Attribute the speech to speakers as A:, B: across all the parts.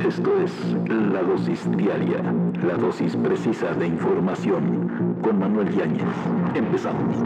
A: Esto es La Dosis Diaria, la dosis precisa de información con Manuel Yáñez. Empezamos.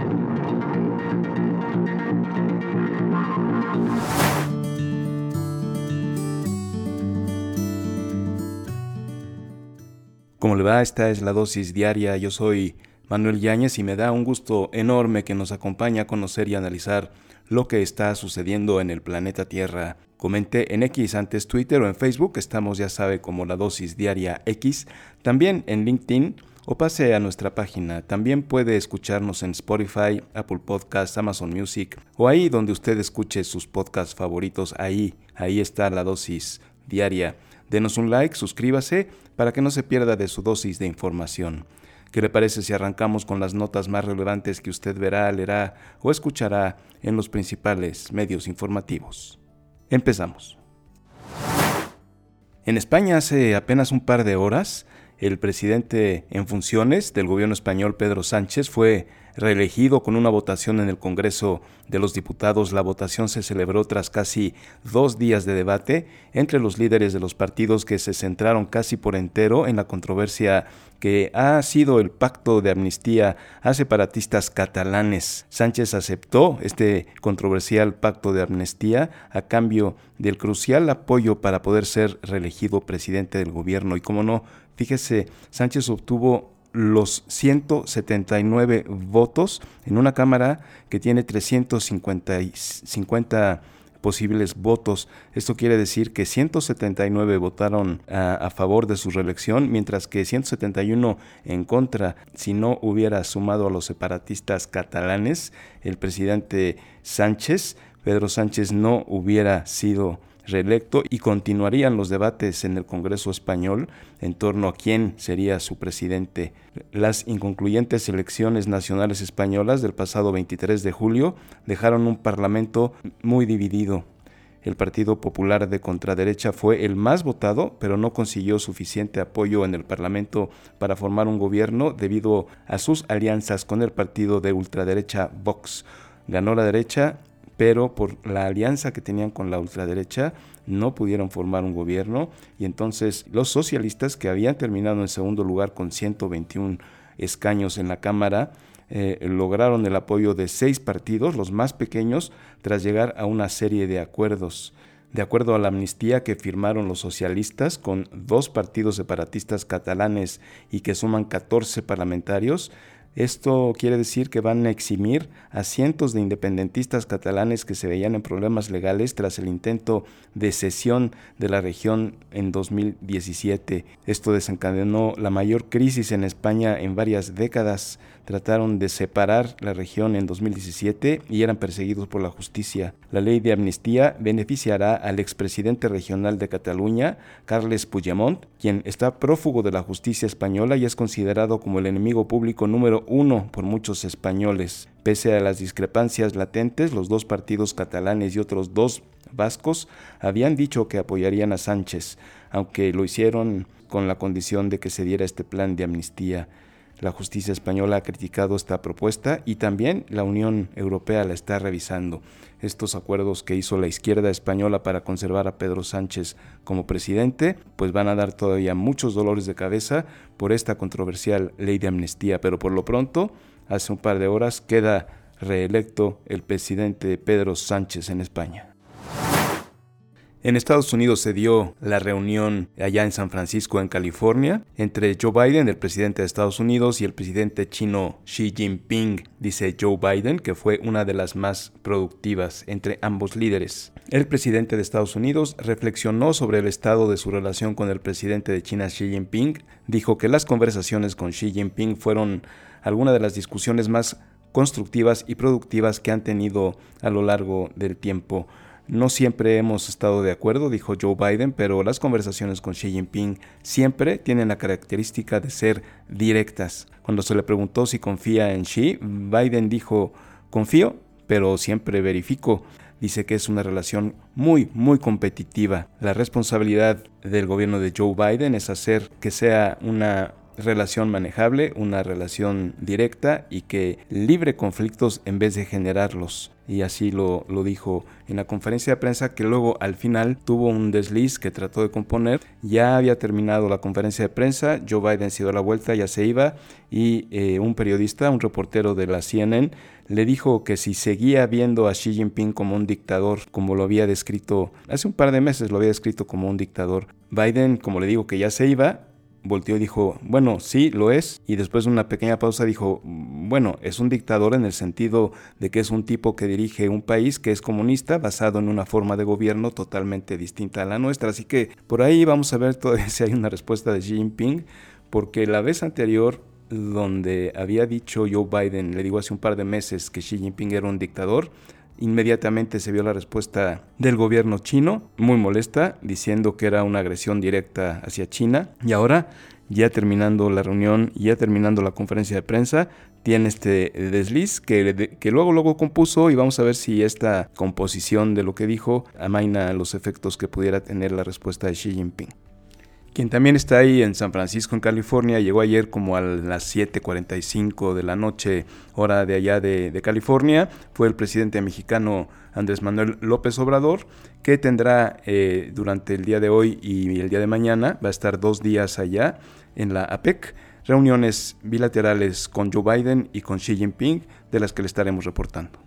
B: ¿Cómo le va? Esta es la dosis diaria. Yo soy Manuel Yáñez y me da un gusto enorme que nos acompañe a conocer y analizar lo que está sucediendo en el planeta Tierra. Comente en X antes Twitter o en Facebook, estamos ya sabe como la dosis diaria X, también en LinkedIn o pase a nuestra página. También puede escucharnos en Spotify, Apple Podcasts, Amazon Music o ahí donde usted escuche sus podcasts favoritos, ahí, ahí está la dosis diaria. Denos un like, suscríbase para que no se pierda de su dosis de información. ¿Qué le parece si arrancamos con las notas más relevantes que usted verá, leerá o escuchará en los principales medios informativos? Empezamos. En España hace apenas un par de horas, el presidente en funciones del gobierno español, Pedro Sánchez, fue reelegido con una votación en el Congreso de los Diputados. La votación se celebró tras casi dos días de debate entre los líderes de los partidos que se centraron casi por entero en la controversia que ha sido el pacto de amnistía a separatistas catalanes. Sánchez aceptó este controversial pacto de amnistía a cambio del crucial apoyo para poder ser reelegido presidente del gobierno. Y como no, fíjese, Sánchez obtuvo los 179 votos en una Cámara que tiene 350 posibles votos. Esto quiere decir que 179 votaron a, favor de su reelección, mientras que 171 en contra. Si no hubiera sumado a los separatistas catalanes, el presidente Sánchez, Pedro Sánchez no hubiera sido reelecto y continuarían los debates en el Congreso español en torno a quién sería su presidente. Las inconcluyentes elecciones nacionales españolas del pasado 23 de julio dejaron un parlamento muy dividido. El Partido Popular de Contraderecha fue el más votado, pero no consiguió suficiente apoyo en el Parlamento para formar un gobierno debido a sus alianzas con el partido de ultraderecha Vox. Ganó la derecha pero por la alianza que tenían con la ultraderecha no pudieron formar un gobierno y entonces los socialistas que habían terminado en segundo lugar con 121 escaños en la Cámara eh, lograron el apoyo de seis partidos, los más pequeños, tras llegar a una serie de acuerdos. De acuerdo a la amnistía que firmaron los socialistas con dos partidos separatistas catalanes y que suman 14 parlamentarios, esto quiere decir que van a eximir a cientos de independentistas catalanes que se veían en problemas legales tras el intento de cesión de la región en 2017. Esto desencadenó la mayor crisis en España en varias décadas. Trataron de separar la región en 2017 y eran perseguidos por la justicia. La ley de amnistía beneficiará al expresidente regional de Cataluña, Carles Puigdemont, quien está prófugo de la justicia española y es considerado como el enemigo público número uno por muchos españoles. Pese a las discrepancias latentes, los dos partidos catalanes y otros dos vascos habían dicho que apoyarían a Sánchez, aunque lo hicieron con la condición de que se diera este plan de amnistía. La justicia española ha criticado esta propuesta y también la Unión Europea la está revisando. Estos acuerdos que hizo la izquierda española para conservar a Pedro Sánchez como presidente, pues van a dar todavía muchos dolores de cabeza por esta controversial ley de amnistía, pero por lo pronto, hace un par de horas queda reelecto el presidente Pedro Sánchez en España. En Estados Unidos se dio la reunión allá en San Francisco, en California, entre Joe Biden, el presidente de Estados Unidos, y el presidente chino Xi Jinping, dice Joe Biden, que fue una de las más productivas entre ambos líderes. El presidente de Estados Unidos reflexionó sobre el estado de su relación con el presidente de China Xi Jinping, dijo que las conversaciones con Xi Jinping fueron algunas de las discusiones más constructivas y productivas que han tenido a lo largo del tiempo. No siempre hemos estado de acuerdo, dijo Joe Biden, pero las conversaciones con Xi Jinping siempre tienen la característica de ser directas. Cuando se le preguntó si confía en Xi, Biden dijo, confío, pero siempre verifico. Dice que es una relación muy, muy competitiva. La responsabilidad del gobierno de Joe Biden es hacer que sea una relación manejable, una relación directa y que libre conflictos en vez de generarlos. Y así lo, dijo en la conferencia de prensa que luego al final tuvo un desliz que trató de componer. Ya había terminado la conferencia de prensa, Joe Biden se dio la vuelta, ya se iba y eh, un periodista, un reportero de la CNN, le dijo que si seguía viendo a Xi Jinping como un dictador, como lo había descrito hace un par de meses, lo había descrito como un dictador, Biden, como le digo que ya se iba, volteó y dijo, bueno, sí, lo es. Y después de una pequeña pausa dijo, bueno, es un dictador en el sentido de que es un tipo que dirige un país que es comunista basado en una forma de gobierno totalmente distinta a la nuestra. Así que por ahí vamos a ver todavía si hay una respuesta de Xi Jinping, porque la vez anterior donde había dicho Joe Biden, le digo hace un par de meses que Xi Jinping era un dictador, Inmediatamente se vio la respuesta del gobierno chino, muy molesta, diciendo que era una agresión directa hacia China. Y ahora, ya terminando la reunión, ya terminando la conferencia de prensa, tiene este desliz que, que luego, luego compuso y vamos a ver si esta composición de lo que dijo amaina los efectos que pudiera tener la respuesta de Xi Jinping. Quien también está ahí en San Francisco, en California, llegó ayer como a las 7.45 de la noche, hora de allá de, California, fue el presidente mexicano Andrés Manuel López Obrador, que tendrá eh, durante el día de hoy y el día de mañana, va a estar dos días allá en la APEC, reuniones bilaterales con Joe Biden y con Xi Jinping, de las que le estaremos reportando.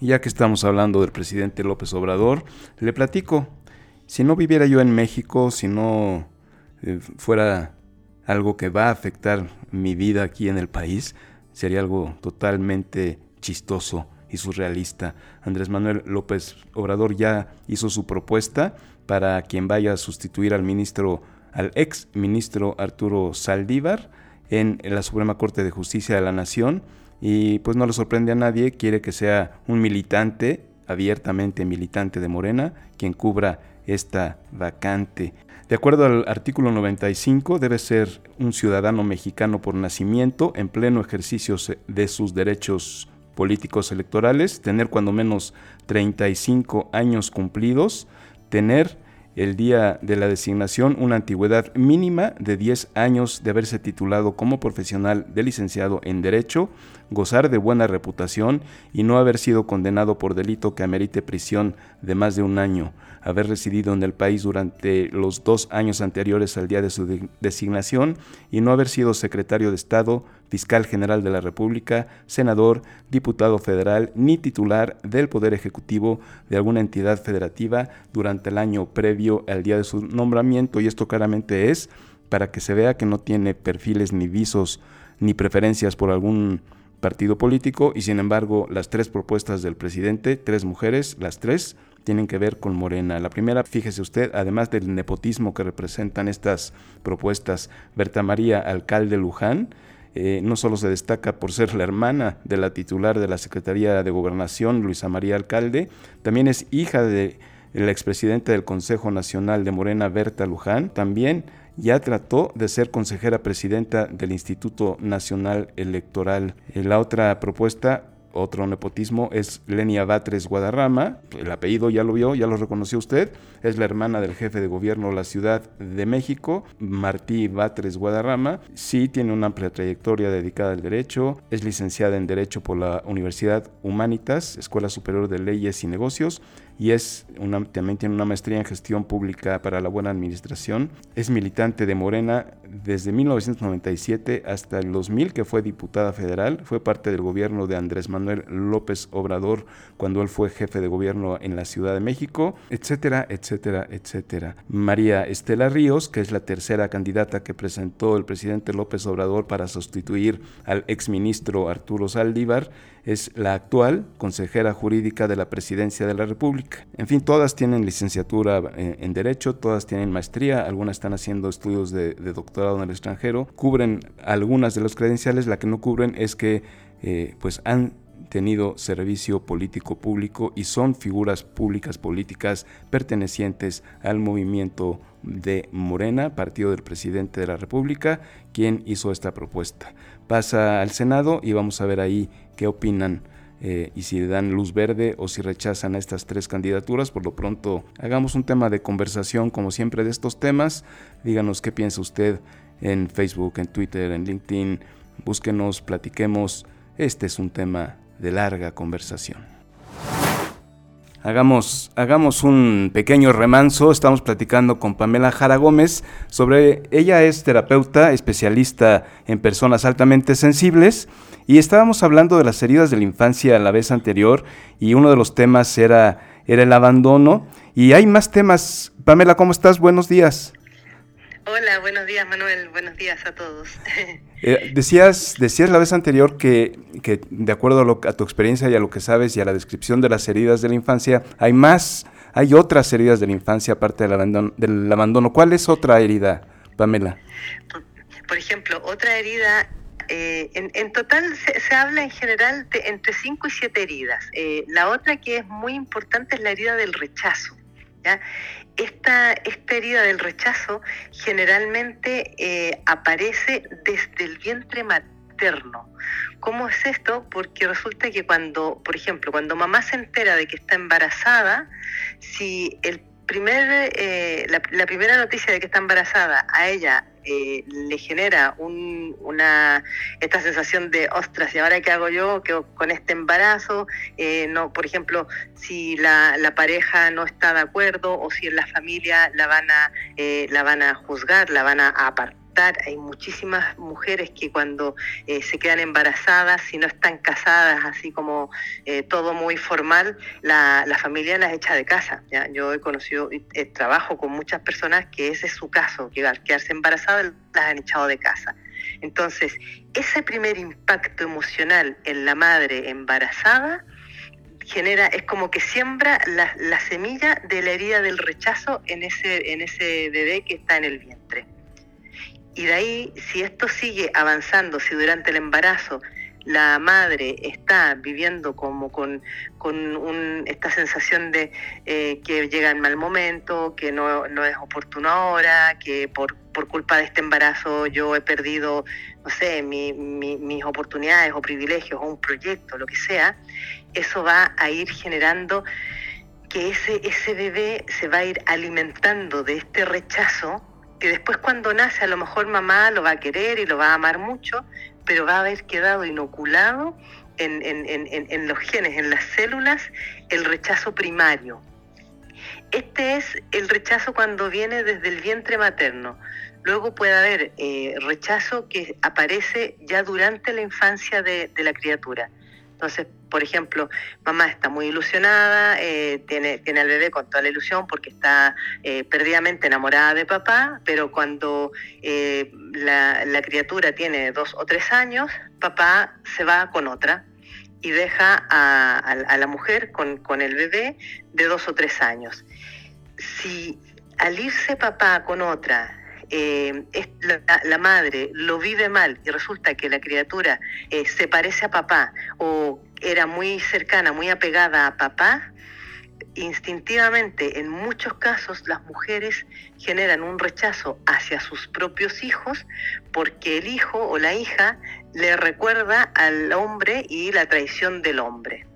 B: Ya que estamos hablando del presidente López Obrador, le platico si no viviera yo en México, si no eh, fuera algo que va a afectar mi vida aquí en el país, sería algo totalmente chistoso y surrealista. Andrés Manuel López Obrador ya hizo su propuesta para quien vaya a sustituir al ministro, al ex ministro Arturo Saldívar en la Suprema Corte de Justicia de la Nación y pues no le sorprende a nadie, quiere que sea un militante, abiertamente militante de Morena, quien cubra esta vacante. De acuerdo al artículo 95, debe ser un ciudadano mexicano por nacimiento en pleno ejercicio de sus derechos políticos electorales, tener cuando menos 35 años cumplidos, tener el día de la designación una antigüedad mínima de 10 años de haberse titulado como profesional de licenciado en Derecho, gozar de buena reputación y no haber sido condenado por delito que amerite prisión de más de un año, haber residido en el país durante los dos años anteriores al día de su designación y no haber sido secretario de Estado, fiscal general de la República, senador, diputado federal ni titular del Poder Ejecutivo de alguna entidad federativa durante el año previo al día de su nombramiento. Y esto claramente es para que se vea que no tiene perfiles ni visos ni preferencias por algún partido político. Y sin embargo las tres propuestas del presidente, tres mujeres, las tres tienen que ver con Morena. La primera, fíjese usted, además del nepotismo que representan estas propuestas, Berta María, alcalde Luján, eh, no solo se destaca por ser la hermana de la titular de la Secretaría de Gobernación, Luisa María Alcalde, también es hija de la expresidenta del Consejo Nacional de Morena, Berta Luján, también ya trató de ser consejera presidenta del Instituto Nacional Electoral. Eh, la otra propuesta otro nepotismo es Lenia Batres Guadarrama, el apellido ya lo vio, ya lo reconoció usted, es la hermana del jefe de gobierno de la Ciudad de México, Martí Batres Guadarrama, sí tiene una amplia trayectoria dedicada al derecho, es licenciada en Derecho por la Universidad Humanitas, Escuela Superior de Leyes y Negocios, y es una, también tiene una maestría en gestión pública para la buena administración. Es militante de Morena desde 1997 hasta el 2000 que fue diputada federal. Fue parte del gobierno de Andrés Manuel López Obrador cuando él fue jefe de gobierno en la Ciudad de México, etcétera, etcétera, etcétera. María Estela Ríos, que es la tercera candidata que presentó el presidente López Obrador para sustituir al exministro Arturo Saldívar, es la actual consejera jurídica de la Presidencia de la República. En fin, todas tienen licenciatura eh, en, Derecho, todas tienen maestría, algunas están haciendo estudios de, doctorado en el extranjero, cubren algunas de las credenciales, la que no cubren es que eh, pues han tenido servicio político público y son figuras públicas políticas pertenecientes al movimiento de Morena, partido del presidente de la República, quien hizo esta propuesta. Pasa al Senado y vamos a ver ahí qué opinan eh, y si dan luz verde o si rechazan a estas tres candidaturas. Por lo pronto, hagamos un tema de conversación como siempre de estos temas. Díganos qué piensa usted en Facebook, en Twitter, en LinkedIn. Búsquenos, platiquemos. este es un tema de larga conversación. Hagamos, hagamos un pequeño remanso. Estamos platicando con Pamela Jara Gómez sobre. Ella es terapeuta, especialista en personas altamente sensibles. Y estábamos hablando de las heridas de la infancia la vez anterior. Y uno de los temas era, era el abandono. Y hay más temas. Pamela, ¿cómo estás? Buenos días.
C: Hola, buenos días Manuel, buenos días a todos.
B: Eh, decías, decías la vez anterior que, que de acuerdo a, a, tu experiencia y a lo que sabes y a la descripción de las heridas de la infancia, hay más, hay otras heridas de la infancia aparte del abandono. Del abandono. ¿Cuál es otra herida, Pamela?
C: Por, ejemplo, otra herida eh, en, en, total se, se, habla en general de entre 5 y 7 heridas. Eh, la otra que es muy importante es la herida del rechazo. Esta, esta herida del rechazo generalmente eh, aparece desde el vientre materno. ¿Cómo es esto? Porque resulta que cuando, por ejemplo, cuando mamá se entera de que está embarazada, si el primer, eh, la, la, primera noticia de que está embarazada a ella eh, le genera un, una, esta sensación de, ostras, ¿y ahora qué hago yo que, con este embarazo? Eh, no, por ejemplo, si la, la, pareja no está de acuerdo o si en la familia la van a, eh, la van a juzgar, la van a apartar hay muchísimas mujeres que cuando eh, se quedan embarazadas, si no están casadas, así como eh, todo muy formal, la, la, familia las echa de casa. ¿ya? Yo he conocido, eh, trabajo con muchas personas que ese es su caso, que al quedarse embarazadas las han echado de casa. Entonces, ese primer impacto emocional en la madre embarazada, genera, es como que siembra la, la, semilla de la herida del rechazo en ese, en ese bebé que está en el vientre. Y de ahí, si esto sigue avanzando, si durante el embarazo la madre está viviendo como con, con esta sensación de eh, que llega en mal momento, que no, no es oportuno ahora, que por, por, culpa de este embarazo yo he perdido, no sé, mi, mis oportunidades o privilegios o un proyecto, lo que sea, eso va a ir generando que ese, ese bebé se va a ir alimentando de este rechazo que después cuando nace a lo mejor mamá lo va a querer y lo va a amar mucho, pero va a haber quedado inoculado en, en, en, en los genes, en las células, el rechazo primario. Este es el rechazo cuando viene desde el vientre materno. Luego puede haber eh, rechazo que aparece ya durante la infancia de, de la criatura. Entonces, por ejemplo, mamá está muy ilusionada, eh, tiene, tiene al bebé con toda la ilusión porque está eh, perdidamente enamorada de papá, pero cuando eh, la, criatura tiene dos o tres años, papá se va con otra y deja a, la mujer con, con el bebé de dos o tres años. Si al irse papá con otra la, madre lo vive mal y resulta que la criatura se parece a papá o era muy cercana, muy apegada a papá, instintivamente en muchos casos las mujeres generan un rechazo hacia sus propios hijos porque el hijo o la hija le recuerda al hombre y la traición del hombre.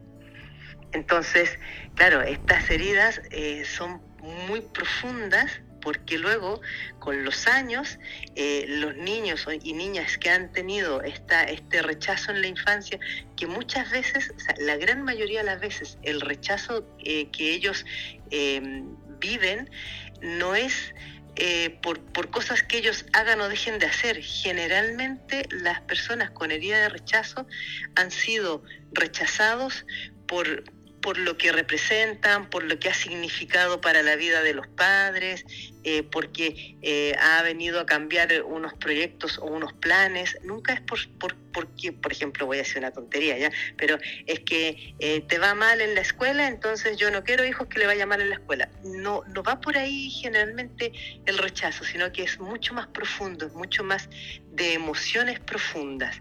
C: Entonces, claro, estas heridas eh, son muy profundas porque luego con los años eh, los niños y niñas que han tenido esta, este rechazo en la infancia, que muchas veces, la gran mayoría de las veces, el rechazo eh, que ellos eh, viven no es por, por, cosas que ellos hagan o dejen de hacer. Generalmente las personas con herida de rechazo han sido rechazados por por lo que representan, por lo que ha significado para la vida de los padres, eh, porque eh, ha venido a cambiar unos proyectos o unos planes. Nunca es por, por, porque, por ejemplo, voy a hacer una tontería, ¿ya? Pero es que eh, te va mal en la escuela, entonces yo no quiero hijos que le vaya mal en la escuela. No, no va por ahí generalmente el rechazo, sino que es mucho más profundo, es mucho más de emociones profundas.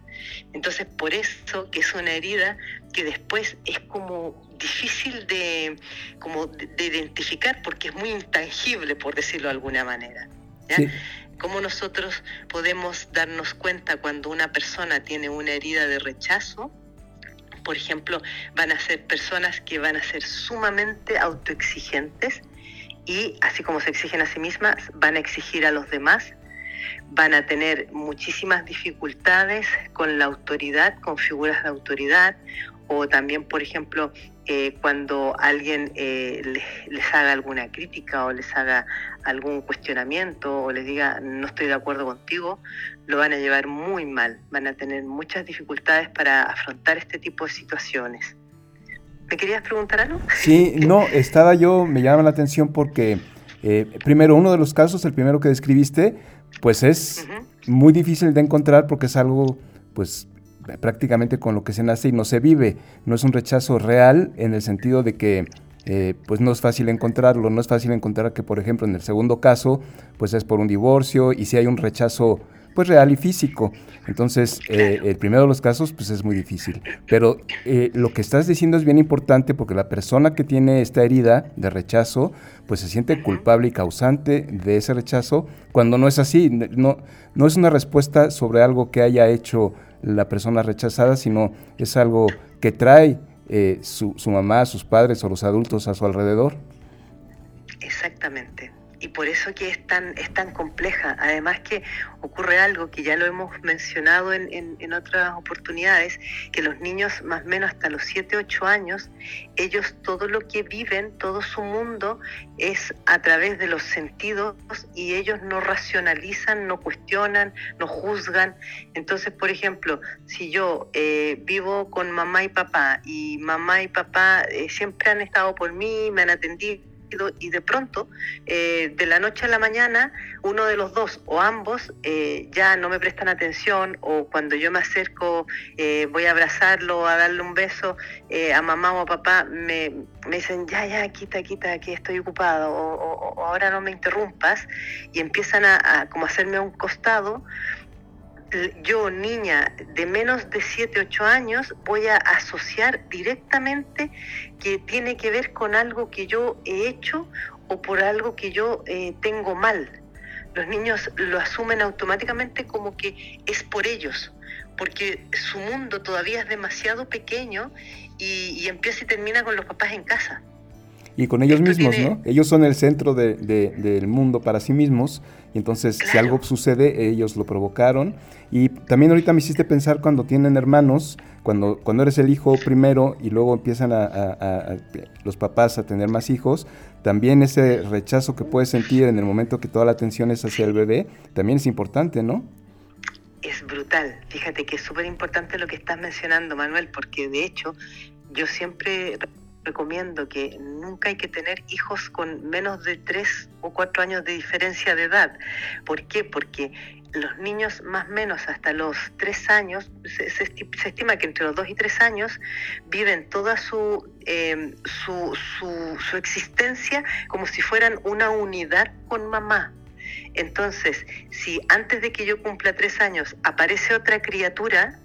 C: Entonces, por eso que es una herida que después es como difícil de, como de, de identificar porque es muy intangible, por decirlo de alguna manera. ¿ya? Sí. ¿Cómo nosotros podemos darnos cuenta cuando una persona tiene una herida de rechazo? Por ejemplo, van a ser personas que van a ser sumamente autoexigentes y así como se exigen a sí mismas, van a exigir a los demás. van a tener muchísimas dificultades con la autoridad, con figuras de autoridad, o también, por ejemplo, eh, cuando alguien eh, les, haga alguna crítica o les haga algún cuestionamiento o les diga no estoy de acuerdo contigo, lo van a llevar muy mal, van a tener muchas dificultades para afrontar este tipo de situaciones. ¿Me querías preguntar algo?
B: Sí, no, estaba yo, me llama la atención porque, eh, primero, uno de los casos, el primero que describiste, pues es muy difícil de encontrar porque es algo, pues, prácticamente con lo que se nace y no se vive. No es un rechazo real en el sentido de que eh, pues no es fácil encontrarlo, no es fácil encontrar que por ejemplo en el segundo caso pues es por un divorcio y si hay un rechazo pues real y físico. Entonces, eh, el primero de los casos, pues es muy difícil. Pero eh, lo que estás diciendo es bien importante porque la persona que tiene esta herida de rechazo, pues se siente culpable y causante de ese rechazo, cuando no es así. No, no es una respuesta sobre algo que haya hecho la persona rechazada, sino es algo que trae eh, su, su mamá, sus padres o los adultos a su alrededor.
C: Exactamente y por eso que es tan, es tan compleja. Además que ocurre algo que ya lo hemos mencionado en, en, otras oportunidades, que los niños más o menos hasta los 7, 8 años, ellos todo lo que viven, todo su mundo es a través de los sentidos y ellos no racionalizan, no cuestionan, no juzgan. Entonces, por ejemplo, si yo eh, vivo con mamá y papá y mamá y papá eh, siempre han estado por mí, me han atendido, y de pronto, eh, de la noche a la mañana, uno de los dos o ambos eh, ya no me prestan atención o cuando yo me acerco eh, voy a abrazarlo, a darle un beso a mamá o a papá, me, me, dicen, ya, ya, quita, quita, que estoy ocupado o, ahora no me interrumpas y empiezan a, a como hacerme a un costado yo, niña de menos de 7, 8 años, voy a asociar directamente que tiene que ver con algo que yo he hecho o por algo que yo eh, tengo mal. Los niños lo asumen automáticamente como que es por ellos, porque su mundo todavía es demasiado pequeño y, empieza y termina con los papás en casa.
B: Y con ellos mismos, ¿no? Ellos son el centro del mundo para sí mismos y entonces, si algo sucede, ellos lo provocaron. Y también ahorita me hiciste pensar cuando tienen hermanos, cuando, cuando eres el hijo primero y luego empiezan a, los papás a tener más hijos, también ese rechazo que puedes sentir en el momento que toda la atención es hacia el bebé, también es importante, ¿no?
C: Es brutal. Fíjate que es súper importante lo que estás mencionando, Manuel, porque de hecho yo siempre recomiendo que nunca hay que tener hijos con menos de 3 o 4 años de diferencia de edad. ¿Por qué? Porque los niños más o menos hasta los 3 años, se, estima que entre los 2 y 3 años viven toda su, em, su, su, su existencia como si fueran una unidad con mamá. Entonces, si antes de que yo cumpla 3 años aparece otra criatura,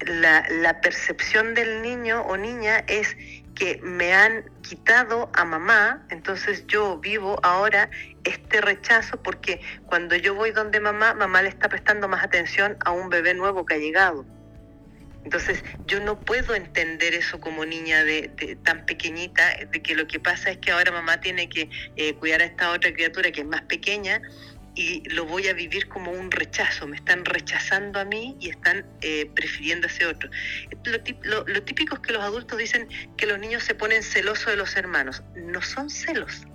C: la, la, percepción del niño o niña es que me han quitado a mamá, entonces yo vivo ahora este rechazo porque cuando yo voy donde mamá, mamá le está prestando más atención a un bebé nuevo que ha llegado. Entonces yo no puedo entender eso como niña de, tan pequeñita, de que lo que pasa es que ahora mamá tiene que eh, cuidar a esta otra criatura que es más pequeña y lo voy a vivir como un rechazo, me están rechazando a mí y están eh, prefiriendo a ese otro. Lo, típico es que los adultos dicen que los niños se ponen celosos de los hermanos, no son celos,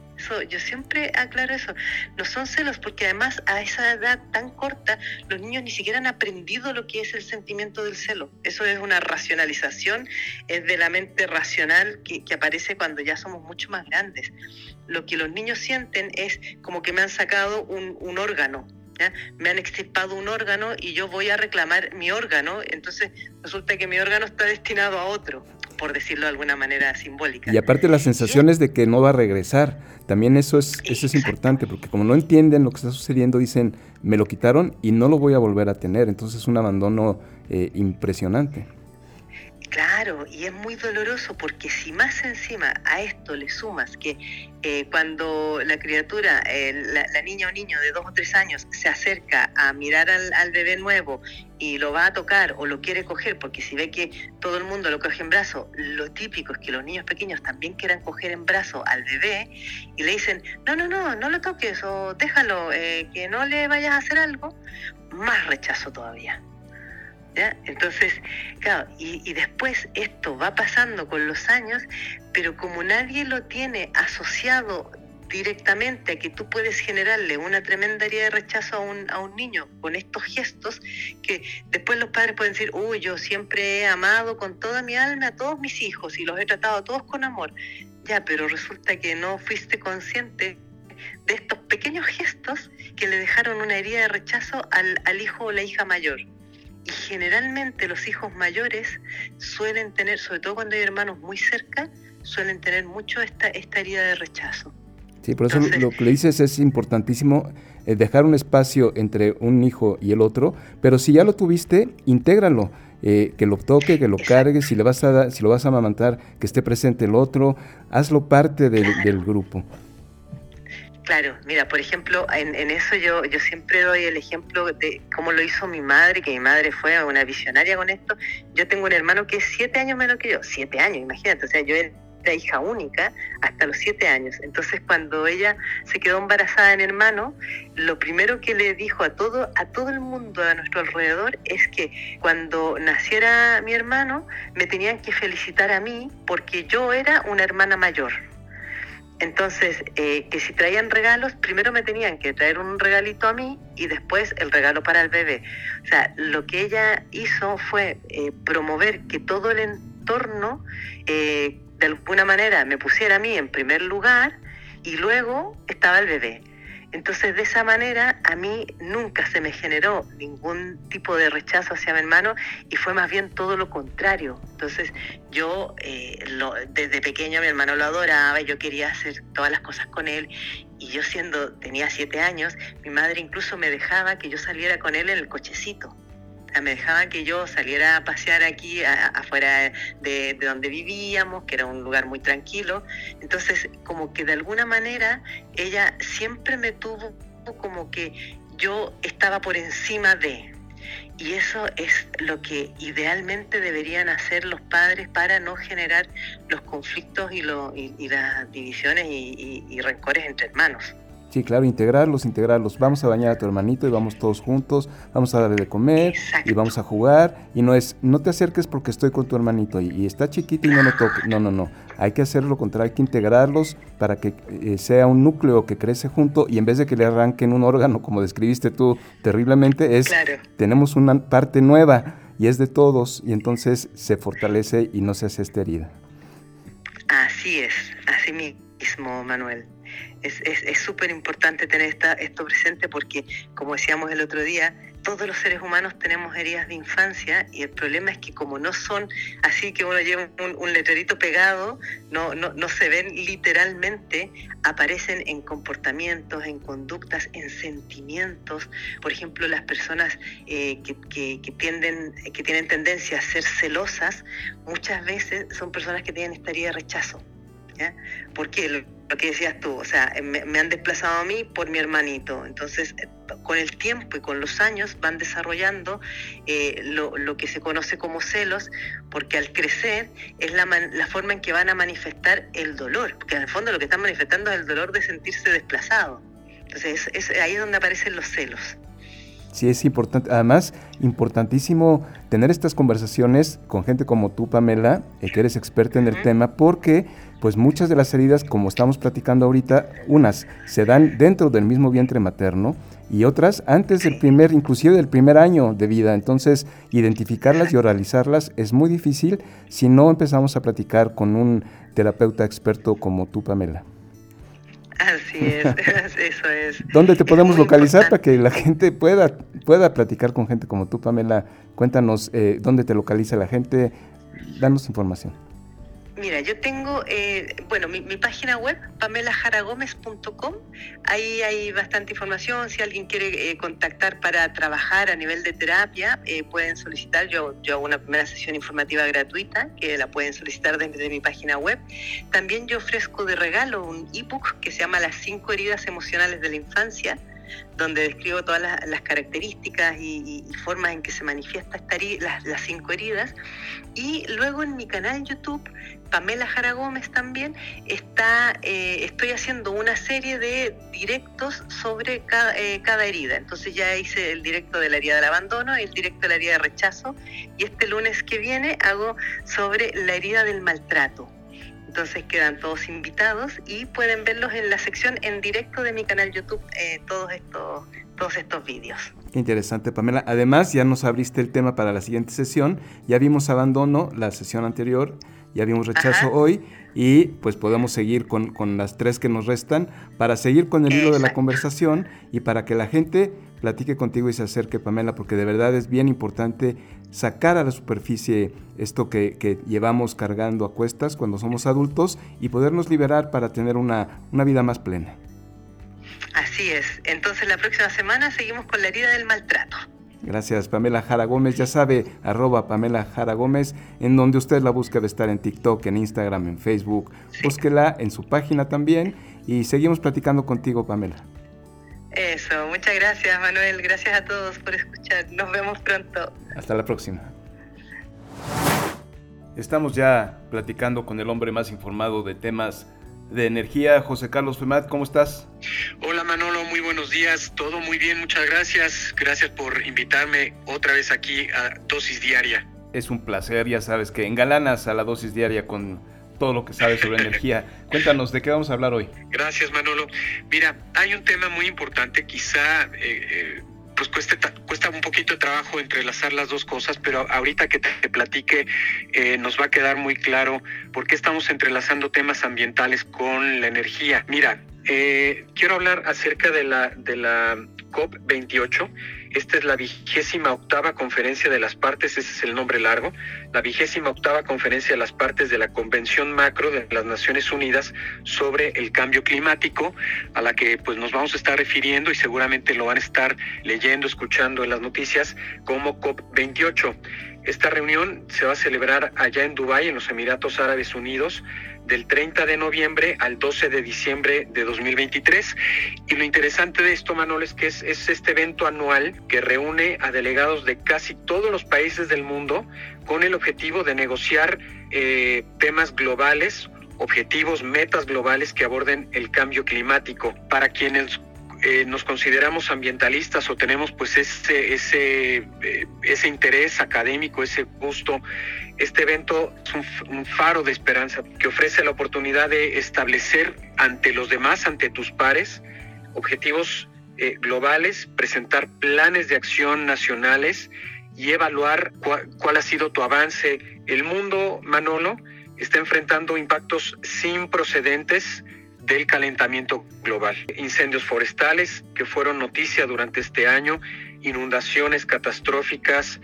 C: yo siempre aclaro eso. No son celos porque además a esa edad tan corta los niños ni siquiera han aprendido lo que es el sentimiento del celo. Eso es una racionalización, es de la mente racional que, aparece cuando ya somos mucho más grandes. Lo que los niños sienten es como que me han sacado un, órgano, me han extirpado un órgano y yo voy a reclamar mi órgano, entonces resulta que mi órgano está destinado a otro por decirlo de alguna manera simbólica.
B: Y aparte las sensaciones de que no va a regresar, también eso es, eso es importante, porque como no entienden lo que está sucediendo, dicen, me lo quitaron y no lo voy a volver a tener, entonces es un abandono eh, impresionante.
C: Claro, y es muy doloroso porque si más encima a esto le sumas que eh, cuando la criatura, la, niña o niño de dos o tres años se acerca a mirar al, bebé nuevo y lo va a tocar o lo quiere coger, porque si ve que todo el mundo lo coge en brazo, lo típico es que los niños pequeños también quieran coger en brazo al bebé y le dicen, no, no, no, no lo toques o déjalo, eh, que no le vayas a hacer algo, más rechazo todavía. Entonces, claro, y, después esto va pasando con los años, pero como nadie lo tiene asociado directamente a que tú puedes generarle una tremenda herida de rechazo a un, a un niño con estos gestos, que después los padres pueden decir, uy, yo siempre he amado con toda mi alma a todos mis hijos y los he tratado a todos con amor. Ya, pero resulta que no fuiste consciente de estos pequeños gestos que le dejaron una herida de rechazo al, al hijo o la hija mayor. Y generalmente los hijos mayores suelen tener, sobre todo cuando hay hermanos muy cerca, suelen tener mucho esta, esta herida de rechazo.
B: Sí, por eso lo que le dices es importantísimo eh, dejar un espacio entre un hijo y el otro, pero si ya lo tuviste, intégralo. Eh, que lo toque, que lo cargue, si le vas a si lo vas a amamantar, que esté presente el otro, hazlo parte del grupo.
C: Claro, mira, por ejemplo, en, eso yo, yo siempre doy el ejemplo de cómo lo hizo mi madre, que mi madre fue una visionaria con esto. Yo tengo un hermano que es siete años menos que yo, siete años, imagínate, o sea, yo era hija única hasta los siete años. Entonces, cuando ella se quedó embarazada mi hermano, lo primero que le dijo a todo, a todo el mundo a nuestro alrededor es que cuando naciera mi hermano, me tenían que felicitar a mí porque yo era una hermana mayor. Entonces, eh, que si traían regalos, primero me tenían que traer un regalito a mí y después el regalo para el bebé. O sea, lo que ella hizo fue eh, promover que todo el entorno, eh, de alguna manera, me pusiera a mí en primer lugar y luego estaba el bebé. Entonces, de esa manera, a mí nunca se me generó ningún tipo de rechazo hacia mi hermano y fue más bien todo lo contrario. Entonces, yo eh, desde pequeño mi hermano lo adoraba y yo quería hacer todas las cosas con él. Y yo siendo, tenía siete años, mi madre incluso me dejaba que yo saliera con él en el cochecito me dejaba que yo saliera a pasear aquí afuera de, donde vivíamos, que era un lugar muy tranquilo. Entonces, como que de alguna manera ella siempre me tuvo como que yo estaba por encima de. Y eso es lo que idealmente deberían hacer los padres para no generar los conflictos y, las divisiones y, y rencores entre hermanos.
B: Sí, claro, integrarlos, integrarlos. Vamos a bañar a tu hermanito y vamos todos juntos, vamos a darle de comer y vamos a jugar. Y no es, no te acerques porque estoy con tu hermanito y, está chiquito y no lo toques. No, no, no. Hay que hacer lo contrario, hay que integrarlos para que eh, sea un núcleo que crece junto y en vez de que le arranquen un órgano, como describiste tú terriblemente, es tenemos una parte nueva y es de todos y entonces se fortalece y no se hace esta herida.
C: Así es, así mismo, Manuel es súper importante tener esta, esto presente porque, como decíamos el otro día, todos los seres humanos tenemos heridas de infancia y el problema es que como no son así que uno lleva un, letrerito pegado, no, no, no, se ven literalmente, aparecen en comportamientos, en conductas, en sentimientos. Por ejemplo, las personas eh, que, que, que, tienden, que tienen tendencia a ser celosas, muchas veces son personas que tienen esta herida de rechazo. ¿ya? Porque lo que decías tú, o sea, me, han desplazado a mí por mi hermanito. Entonces, con el tiempo y con los años van desarrollando eh, lo, que se conoce como celos, porque al crecer es la, la, forma en que van a manifestar el dolor, porque en el fondo lo que están manifestando es el dolor de sentirse desplazado. Entonces, es, ahí donde aparecen los celos.
B: Sí, es importante. Además, importantísimo tener estas conversaciones con gente como tú, Pamela, eh, que eres experta en el tema, porque pues muchas de las heridas, como estamos platicando ahorita, unas se dan dentro del mismo vientre materno y otras antes del primer, inclusive del primer año de vida. Entonces, identificarlas y oralizarlas es muy difícil si no empezamos a platicar con un terapeuta experto como tú, Pamela.
C: Así es, eso es.
B: ¿Dónde te podemos localizar para que la gente pueda, pueda platicar con gente como tú, Pamela? Cuéntanos eh, dónde te localiza la gente, danos información.
C: Mira, yo tengo, eh, bueno, mi, página web, pamelajaragomez.com, ahí hay bastante información, si alguien quiere eh, contactar para trabajar a nivel de terapia, eh, pueden solicitar, yo, yo hago una primera sesión informativa gratuita, que la pueden solicitar desde mi página web. También yo ofrezco de regalo un ebook que se llama Las cinco heridas emocionales de la infancia, donde describo todas las, características y, formas en que se manifiesta las, las, cinco heridas. Y luego en mi canal YouTube, Pamela Jara Gómez también, está, eh, estoy haciendo una serie de directos sobre cada, eh, cada, herida. Entonces ya hice el directo de la herida del abandono el directo de la herida de rechazo. Y este lunes que viene hago sobre la herida del maltrato. Entonces quedan todos invitados y pueden verlos en la sección en directo de mi canal YouTube, eh, todos estos todos estos vídeos.
B: Qué interesante, Pamela. Además, ya nos abriste el tema para la siguiente sesión. Ya vimos abandono la sesión anterior, ya vimos rechazo hoy y pues podemos seguir con, con, las tres que nos restan para seguir con el hilo de la conversación y para que la gente platique contigo y se acerque, Pamela, porque de verdad es bien importante sacar a la superficie esto que, llevamos cargando a cuestas cuando somos adultos y podernos liberar para tener una, una vida más plena.
C: Así es. Entonces la próxima semana seguimos con la herida del maltrato.
B: Gracias, Pamela Jara Gómez. Ya sabe, arroba Pamela Jara Gómez, en donde usted la busca de estar en TikTok, en Instagram, en Facebook. Búsquela en su página también y seguimos platicando contigo, Pamela.
C: Eso, muchas gracias Manuel, gracias a todos por escuchar, nos vemos pronto.
B: Hasta la próxima. Estamos ya platicando con el hombre más informado de temas de energía, José Carlos Femat, ¿cómo estás?
D: Hola Manolo, muy buenos días, todo muy bien, muchas gracias, gracias por invitarme otra vez aquí a Dosis Diaria.
B: Es un placer, ya sabes que engalanas a la dosis diaria con todo lo que sabes sobre energía. Cuéntanos, ¿de qué vamos a hablar hoy?
D: Gracias, Manolo. Mira, hay un tema muy importante, quizá... Eh, eh, pues cuesta, cuesta un poquito de trabajo entrelazar las dos cosas, pero ahorita que te, platique eh, nos va a quedar muy claro por qué estamos entrelazando temas ambientales con la energía. Mira, quiero hablar acerca de la, de la COP28 esta es la vigésima octava conferencia de las partes, ese es el nombre largo, la vigésima octava conferencia de las partes de la Convención Macro de las Naciones Unidas sobre el cambio climático, a la que pues nos vamos a estar refiriendo y seguramente lo van a estar leyendo, escuchando en las noticias como COP28. Esta reunión se va a celebrar allá en Dubái, en los Emiratos Árabes Unidos, del 30 de noviembre al 12 de diciembre de 2023. Y lo interesante de esto, Manuel, es que es, este evento anual que reúne a delegados de casi todos los países del mundo con el objetivo de negociar eh, temas globales objetivos, metas globales que aborden el cambio climático. Para quienes eh, nos consideramos ambientalistas o tenemos pues ese, ese, eh, ese interés académico, ese gusto este evento es un, faro de esperanza que ofrece la oportunidad de establecer ante los demás, ante tus pares, objetivos eh, globales, presentar planes de acción nacionales y evaluar cuál ha sido tu avance. El mundo, Manolo, está enfrentando impactos sin precedentes del calentamiento global. Incendios forestales que fueron noticia durante este año, inundaciones catastróficas,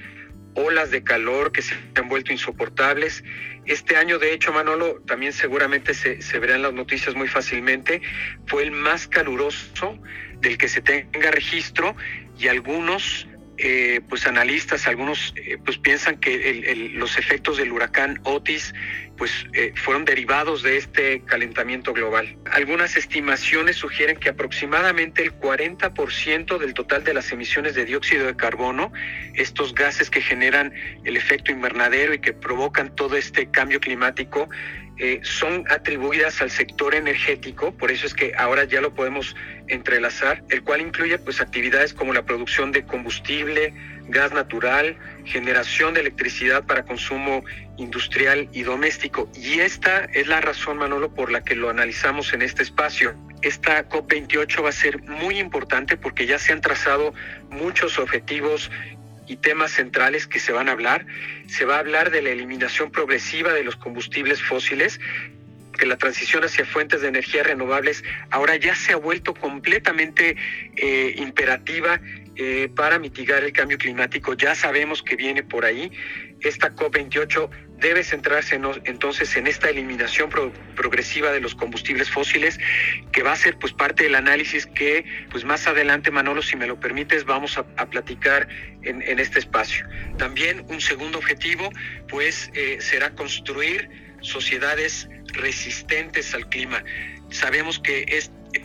D: olas de calor que se han vuelto insoportables. Este año, de hecho, Manolo, también seguramente se, se verán las noticias muy fácilmente, fue el más caluroso del que se tenga registro y algunos eh, pues analistas, algunos eh, pues piensan que los efectos del huracán Otis pues eh, fueron derivados de este calentamiento global. Algunas estimaciones sugieren que aproximadamente el 40% del total de las emisiones de dióxido de carbono, estos gases que generan el efecto invernadero y que provocan todo este cambio climático, eh, son atribuidas al sector energético, por eso es que ahora ya lo podemos entrelazar, el cual incluye pues actividades como la producción de combustible, gas natural, generación de electricidad para consumo industrial y doméstico. Y esta es la razón, Manolo, por la que lo analizamos en este espacio. Esta COP28 va a ser muy importante porque ya se han trazado muchos objetivos y temas centrales que se van a hablar. Se va a hablar de la eliminación progresiva de los combustibles fósiles, que la transición hacia fuentes de energía renovables ahora ya se ha vuelto completamente eh, imperativa eh, para mitigar el cambio climático. Ya sabemos que viene por ahí. Esta COP28 debe centrarse entonces en esta eliminación progresiva de los combustibles fósiles, que va a ser pues parte del análisis que pues más adelante, Manolo, si me lo permites, vamos a, platicar en, este espacio. También un segundo objetivo pues eh, será construir sociedades resistentes al clima. Sabemos que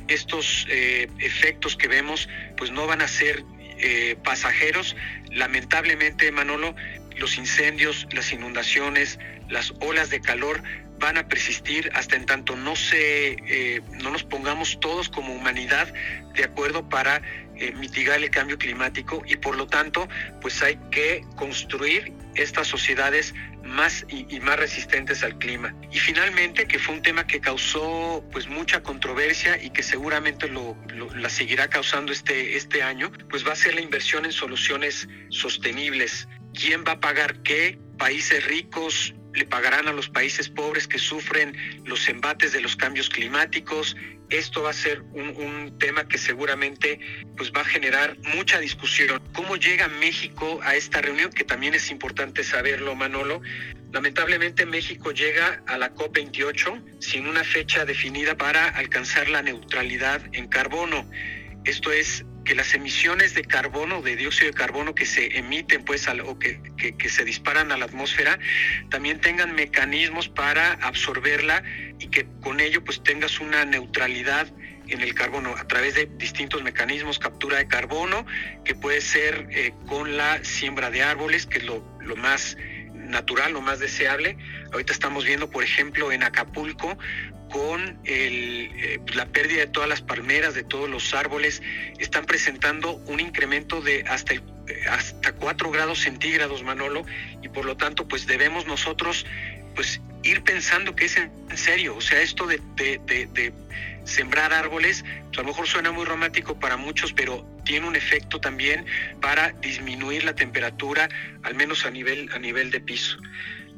D: estos eh, efectos que vemos pues no van a ser eh, pasajeros. Lamentablemente, Manolo, los incendios, las inundaciones, las olas de calor van a persistir hasta en tanto no se eh, no nos pongamos todos como humanidad de acuerdo para eh, mitigar el cambio climático y por lo tanto pues hay que construir estas sociedades más y, más resistentes al clima. Y finalmente, que fue un tema que causó pues mucha controversia y que seguramente lo, la seguirá causando este, este año, pues va a ser la inversión en soluciones sostenibles. ¿Quién va a pagar qué? Países ricos le pagarán a los países pobres que sufren los embates de los cambios climáticos. Esto va a ser un, un, tema que seguramente pues va a generar mucha discusión. ¿Cómo llega México a esta reunión? Que también es importante saberlo, Manolo. Lamentablemente México llega a la COP28 sin una fecha definida para alcanzar la neutralidad en carbono. Esto es que las emisiones de carbono, de dióxido de carbono que se emiten pues o que, que, se disparan a la atmósfera, también tengan mecanismos para absorberla y que con ello pues tengas una neutralidad en el carbono a través de distintos mecanismos, captura de carbono, que puede ser eh, con la siembra de árboles, que es lo, lo más natural, lo más deseable. Ahorita estamos viendo, por ejemplo, en Acapulco, con eh, la pérdida de todas las palmeras, de todos los árboles, están presentando un incremento de hasta, hasta 4 grados centígrados, Manolo, y por lo tanto, pues debemos nosotros pues ir pensando que es en serio, o sea, esto de, de, sembrar árboles, pues, a lo mejor suena muy romántico para muchos, pero tiene un efecto también para disminuir la temperatura, al menos a nivel, a nivel de piso.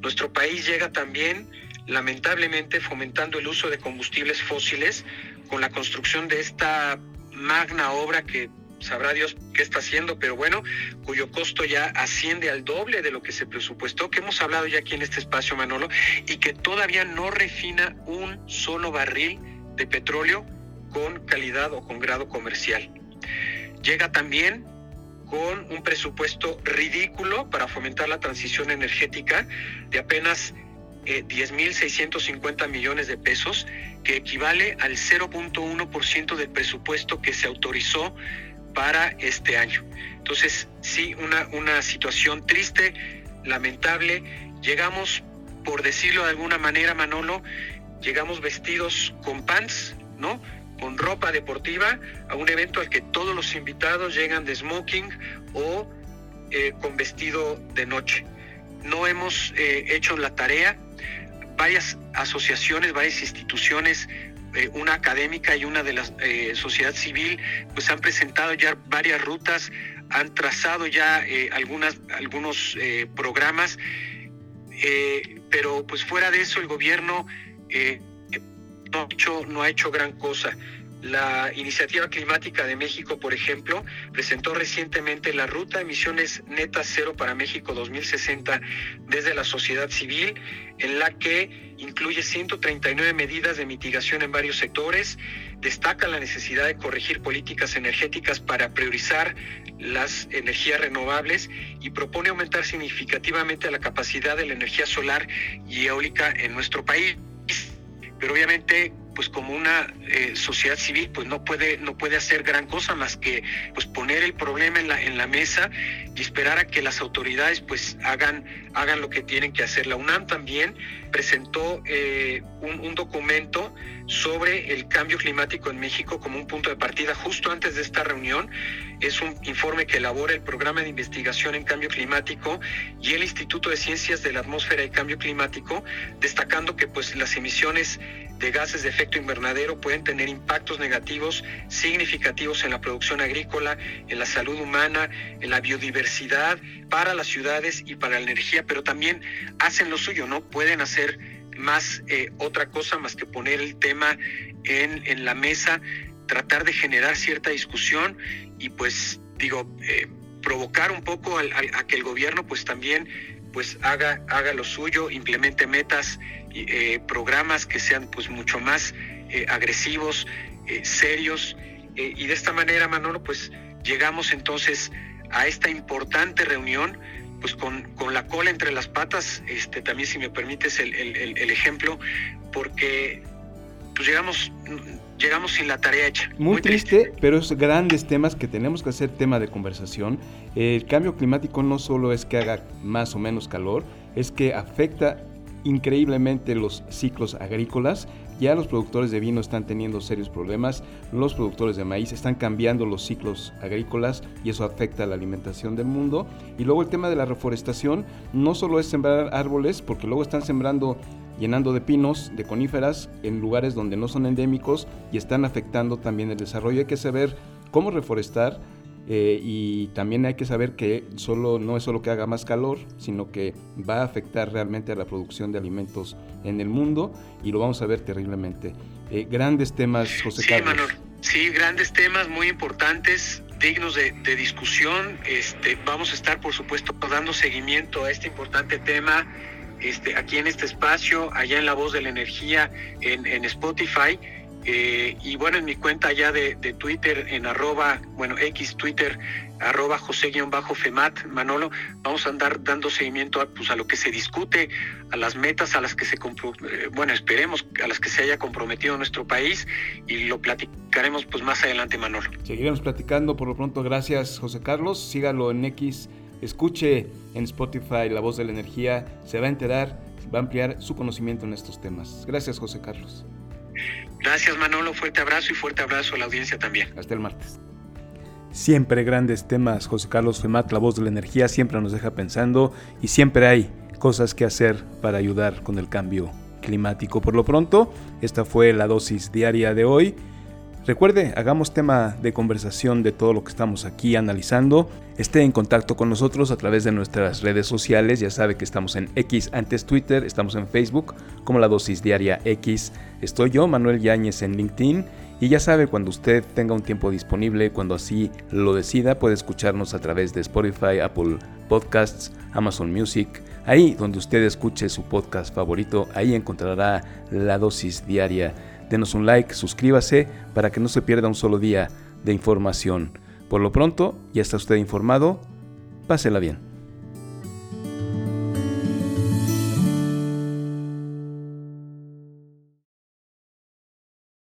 D: Nuestro país llega también lamentablemente fomentando el uso de combustibles fósiles con la construcción de esta magna obra que sabrá Dios qué está haciendo, pero bueno, cuyo costo ya asciende al doble de lo que se presupuestó, que hemos hablado ya aquí en este espacio, Manolo, y que todavía no refina un solo barril de petróleo con calidad o con grado comercial. Llega también con un presupuesto ridículo para fomentar la transición energética de apenas eh, 10.650 millones de pesos, que equivale al 0.1% del presupuesto que se autorizó para este año. Entonces, sí, una, una situación triste, lamentable. Llegamos, por decirlo de alguna manera, Manolo, llegamos vestidos con pants, ¿no? Con ropa deportiva a un evento al que todos los invitados llegan de smoking o eh, con vestido de noche. No hemos eh, hecho la tarea varias asociaciones, varias instituciones, eh, una académica y una de la eh, sociedad civil, pues han presentado ya varias rutas, han trazado ya eh, algunas, algunos programas, pero pues fuera de eso el gobierno no, ha hecho, no ha hecho gran cosa. La Iniciativa Climática de México, por ejemplo, presentó recientemente la Ruta Emisiones Netas Cero para México 2060 desde la sociedad civil, en la que incluye 139 medidas de mitigación en varios sectores, destaca la necesidad de corregir políticas energéticas para priorizar las energías renovables y propone aumentar significativamente la capacidad de la energía solar y eólica en nuestro país. Pero obviamente pues como una eh, sociedad civil pues no puede no puede hacer gran cosa más que pues poner el problema en la en la mesa y esperar a que las autoridades pues hagan hagan lo que tienen que hacer. La UNAM también presentó eh, un, documento sobre el cambio climático en México como un punto de partida justo antes de esta reunión es un informe que elabora el programa de investigación en cambio climático y el Instituto de Ciencias de la Atmósfera y Cambio Climático destacando que pues las emisiones de gases de efecto invernadero pueden tener impactos negativos significativos en la producción agrícola, en la salud humana, en la biodiversidad, para las ciudades y para la energía, pero también hacen lo suyo, ¿no? Pueden hacer más eh, otra cosa más que poner el tema en, en la mesa, tratar de generar cierta discusión y pues digo, eh, provocar un poco a que el gobierno pues también pues haga, haga lo suyo, implemente metas, eh, programas que sean pues mucho más eh, agresivos, serios, y de esta manera, Manolo, pues llegamos entonces a esta importante reunión, pues con, con la cola entre las patas, este, también si me permites el, el ejemplo, porque pues llegamos llegamos sin la tarea hecha.
B: Muy, triste, pero es grandes temas que tenemos que hacer tema de conversación. El cambio climático no solo es que haga más o menos calor, es que afecta increíblemente los ciclos agrícolas. Ya los productores de vino están teniendo serios problemas, los productores de maíz están cambiando los ciclos agrícolas y eso afecta a la alimentación del mundo. Y luego el tema de la reforestación no solo es sembrar árboles, porque luego están sembrando llenando de pinos, de coníferas, en lugares donde no son endémicos y están afectando también el desarrollo. Hay que saber cómo reforestar eh, y también hay que saber que solo, no es solo que haga más calor, sino que va a afectar realmente a la producción de alimentos en el mundo y lo vamos a ver terriblemente. Eh, grandes temas, José
D: sí,
B: Carlos.
D: sí, grandes temas muy importantes dignos de, discusión. Este, vamos a estar, por supuesto, dando seguimiento a este importante tema este, aquí en este espacio, allá en La Voz de la Energía, en, Spotify. Eh, y bueno, en mi cuenta allá de, Twitter, en arroba, bueno, X Twitter, arroba José-Femat, Manolo, vamos a andar dando seguimiento a, pues, a lo que se discute, a las metas a las que se, eh, bueno, esperemos a las que se haya comprometido nuestro país y lo platicaremos pues más adelante, Manolo.
B: Seguiremos platicando por lo pronto, gracias José Carlos, sígalo en X escuche en Spotify La Voz de la Energía, se va a enterar, va a ampliar su conocimiento en estos temas. Gracias, José Carlos.
D: Gracias, Manolo. Fuerte abrazo y fuerte abrazo a la audiencia también.
B: Hasta el martes. Siempre grandes temas, José Carlos Femat, La Voz de la Energía, siempre nos deja pensando y siempre hay cosas que hacer para ayudar con el cambio climático. Por lo pronto, esta fue la dosis diaria de hoy. Recuerde, hagamos tema de conversación de todo lo que estamos aquí analizando. Esté en contacto con nosotros a través de nuestras redes sociales. Ya sabe que estamos en X antes Twitter, estamos en Facebook como la dosis diaria X. Estoy yo, Manuel Yáñez, en LinkedIn. Y ya sabe, cuando usted tenga un tiempo disponible, cuando así lo decida, puede escucharnos a través de Spotify, Apple Podcasts, Amazon Music. Ahí donde usted escuche su podcast favorito, ahí encontrará la dosis diaria denos un like, suscríbase para que no se pierda un solo día de información. Por lo pronto, ya está usted informado, pásela bien.